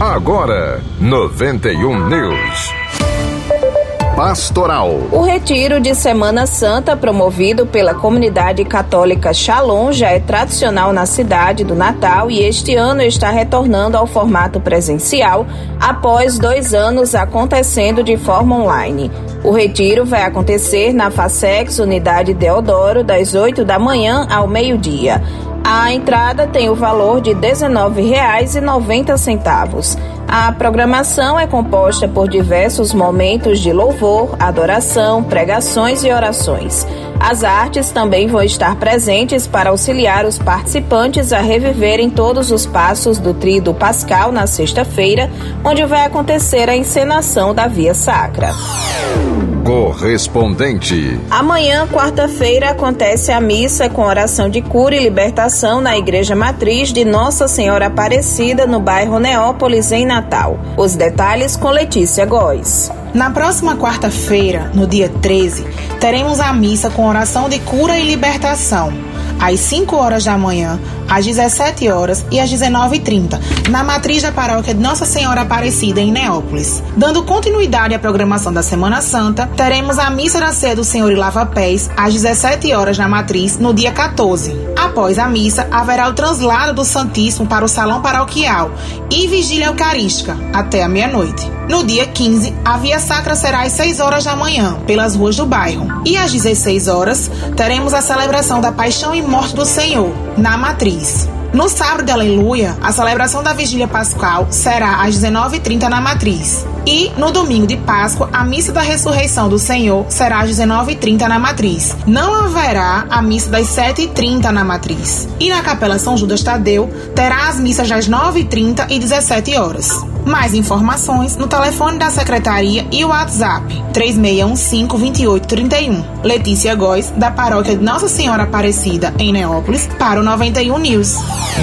Agora, 91 News. Pastoral. O retiro de Semana Santa, promovido pela comunidade católica Shalom, já é tradicional na cidade do Natal e este ano está retornando ao formato presencial após dois anos acontecendo de forma online. O retiro vai acontecer na Facex, unidade Deodoro, das 8 da manhã ao meio-dia. A entrada tem o valor de R$ 19,90. A programação é composta por diversos momentos de louvor, adoração, pregações e orações. As artes também vão estar presentes para auxiliar os participantes a reviverem todos os passos do Trido Pascal na sexta-feira, onde vai acontecer a encenação da Via Sacra. Correspondente. Amanhã, quarta-feira, acontece a missa com oração de cura e libertação na Igreja Matriz de Nossa Senhora Aparecida, no bairro Neópolis, em Natal. Os detalhes com Letícia Góes. Na próxima quarta-feira, no dia 13, teremos a missa com oração de cura e libertação às 5 horas da manhã, às 17 horas e às 19h30, na matriz da paróquia de Nossa Senhora Aparecida, em Neópolis. Dando continuidade à programação da Semana Santa, teremos a Missa da Ceia do Senhor e Lava Pés, às 17 horas na matriz, no dia 14. Após a missa, haverá o translado do Santíssimo para o Salão Paroquial e Vigília Eucarística, até a meia-noite. No dia 15, a Via Sacra será às 6 horas da manhã, pelas ruas do bairro. E às 16 horas, teremos a celebração da Paixão e Morte do Senhor, na Matriz. No sábado Aleluia, a celebração da Vigília Pascal será às 19h30 na Matriz. E no domingo de Páscoa, a missa da ressurreição do Senhor será às 19h30 na Matriz. Não haverá a missa das 7h30 na Matriz. E na Capela São Judas Tadeu, terá as missas das 9h30 e 17 horas. Mais informações no telefone da Secretaria e o WhatsApp 3615-2831. Letícia Góes, da Paróquia de Nossa Senhora Aparecida, em Neópolis, para o 91 News.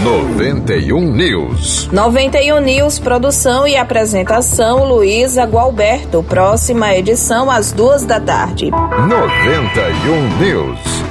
91 News. 91 News, produção e apresentação Luísa Gualberto. Próxima edição às duas da tarde. 91 News.